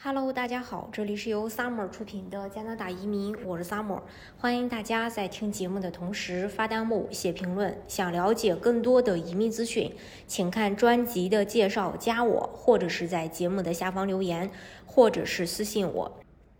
Hello，大家好，这里是由 Summer 出品的加拿大移民，我是 Summer，欢迎大家在听节目的同时发弹幕、写评论。想了解更多的移民资讯，请看专辑的介绍，加我，或者是在节目的下方留言，或者是私信我。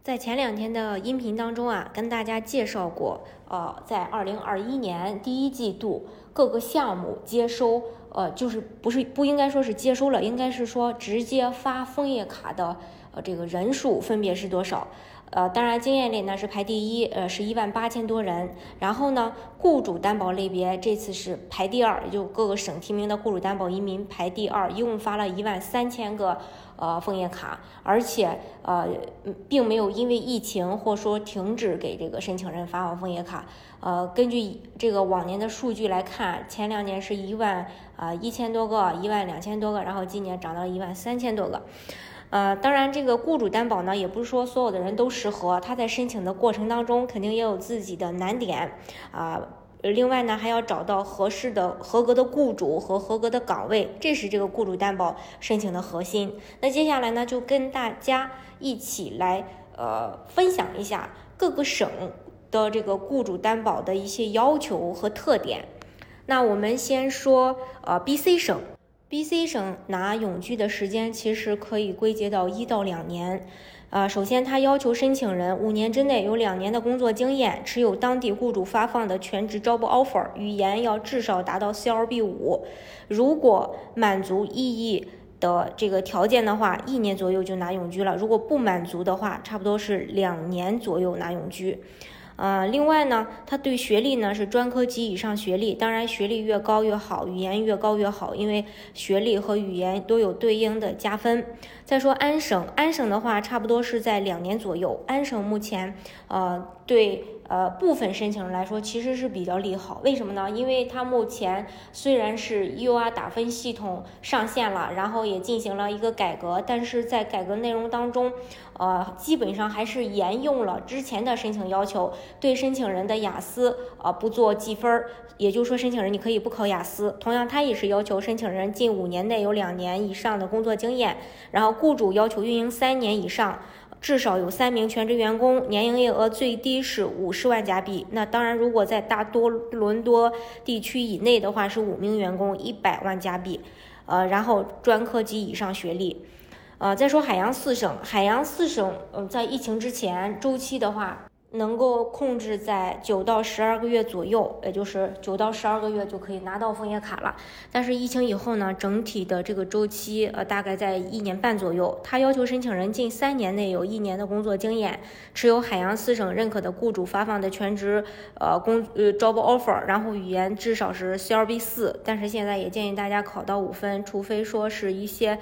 在前两天的音频当中啊，跟大家介绍过，呃，在二零二一年第一季度各个项目接收，呃，就是不是不应该说是接收了，应该是说直接发枫叶卡的。这个人数分别是多少？呃，当然经验类呢是排第一，呃，是一万八千多人。然后呢，雇主担保类别这次是排第二，就各个省提名的雇主担保移民排第二，一共发了一万三千个呃枫叶卡，而且呃并没有因为疫情或说停止给这个申请人发放枫叶卡。呃，根据这个往年的数据来看，前两年是一万啊一千多个，一万两千多个，然后今年涨到了一万三千多个。呃，当然，这个雇主担保呢，也不是说所有的人都适合。他在申请的过程当中，肯定也有自己的难点啊。另外呢，还要找到合适的、合格的雇主和合格的岗位，这是这个雇主担保申请的核心。那接下来呢，就跟大家一起来呃分享一下各个省的这个雇主担保的一些要求和特点。那我们先说呃 BC 省。B.C 省拿永居的时间其实可以归结到一到两年，啊，首先他要求申请人五年之内有两年的工作经验，持有当地雇主发放的全职 job offer，语言要至少达到 CLB 五，如果满足意义的这个条件的话，一年左右就拿永居了；如果不满足的话，差不多是两年左右拿永居。呃，另外呢，他对学历呢是专科及以上学历，当然学历越高越好，语言越高越好，因为学历和语言都有对应的加分。再说安省，安省的话差不多是在两年左右。安省目前，呃，对。呃，部分申请人来说其实是比较利好，为什么呢？因为它目前虽然是 U R 打分系统上线了，然后也进行了一个改革，但是在改革内容当中，呃，基本上还是沿用了之前的申请要求，对申请人的雅思呃不做计分儿，也就是说申请人你可以不考雅思。同样，它也是要求申请人近五年内有两年以上的工作经验，然后雇主要求运营三年以上。至少有三名全职员工，年营业额最低是五十万加币。那当然，如果在大多伦多地区以内的话，是五名员工，一百万加币。呃，然后专科及以上学历。呃，再说海洋四省，海洋四省，嗯，在疫情之前周期的话。能够控制在九到十二个月左右，也就是九到十二个月就可以拿到枫叶卡了。但是疫情以后呢，整体的这个周期呃大概在一年半左右。他要求申请人近三年内有一年的工作经验，持有海洋四省认可的雇主发放的全职呃工呃 job offer，然后语言至少是 CLB 四。但是现在也建议大家考到五分，除非说是一些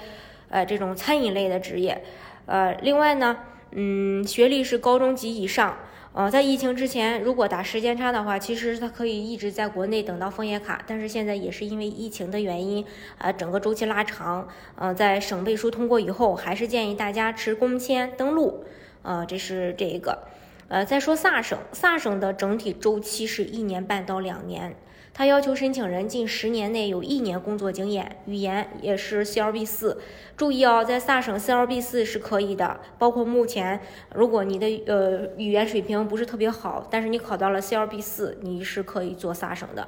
呃这种餐饮类的职业。呃，另外呢，嗯，学历是高中及以上。呃，在疫情之前，如果打时间差的话，其实它可以一直在国内等到枫叶卡。但是现在也是因为疫情的原因，啊，整个周期拉长。呃，在省背书通过以后，还是建议大家持工签登录。呃，这是这一个。呃，再说萨省，萨省的整体周期是一年半到两年。他要求申请人近十年内有一年工作经验，语言也是 CLB 四。注意哦，在萨省 CLB 四是可以的。包括目前，如果你的呃语言水平不是特别好，但是你考到了 CLB 四，你是可以做萨省的。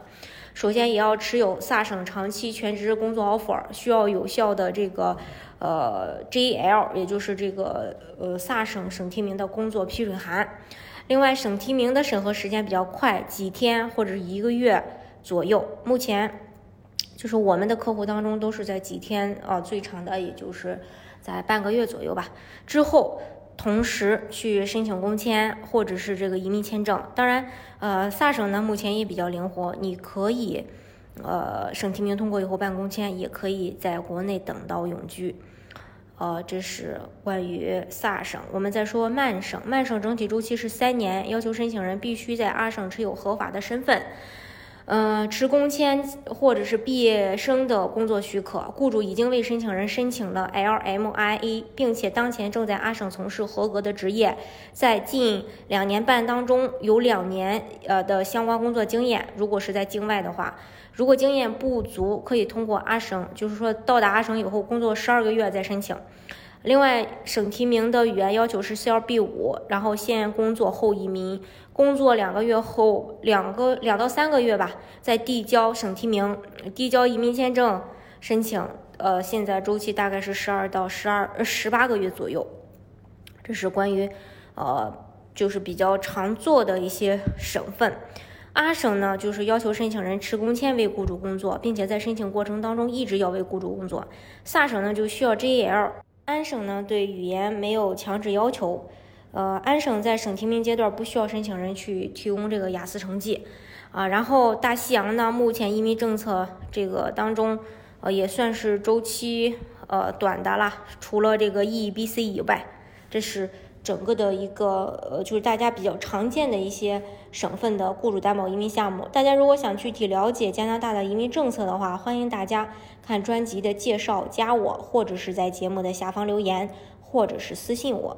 首先也要持有萨省长期全职工作 offer，需要有效的这个呃 JL，也就是这个呃萨省省提名的工作批准函。另外，省提名的审核时间比较快，几天或者一个月。左右，目前就是我们的客户当中都是在几天啊，最长的也就是在半个月左右吧。之后同时去申请工签或者是这个移民签证。当然，呃，萨省呢目前也比较灵活，你可以呃省提名通过以后办工签，也可以在国内等到永居。呃，这是关于萨省。我们再说曼省，曼省整体周期是三年，要求申请人必须在阿省持有合法的身份。呃，持工签或者是毕业生的工作许可，雇主已经为申请人申请了 LMIA，并且当前正在阿省从事合格的职业，在近两年半当中有两年呃的相关工作经验。如果是在境外的话，如果经验不足，可以通过阿省，就是说到达阿省以后工作十二个月再申请。另外，省提名的语言要求是 CLB 五，然后先工作后移民，工作两个月后，两个两到三个月吧，再递交省提名，递交移民签证申请。呃，现在周期大概是十二到十二十八个月左右。这是关于呃，就是比较常做的一些省份。阿省呢，就是要求申请人持工签为雇主工作，并且在申请过程当中一直要为雇主工作。萨省呢，就需要 JL。安省呢，对语言没有强制要求。呃，安省在省提名阶段不需要申请人去提供这个雅思成绩啊。然后大西洋呢，目前移民政策这个当中，呃，也算是周期呃短的啦。除了这个 EBC 以外，这是整个的一个呃，就是大家比较常见的一些省份的雇主担保移民项目。大家如果想具体了解加拿大的移民政策的话，欢迎大家。看专辑的介绍，加我，或者是在节目的下方留言，或者是私信我。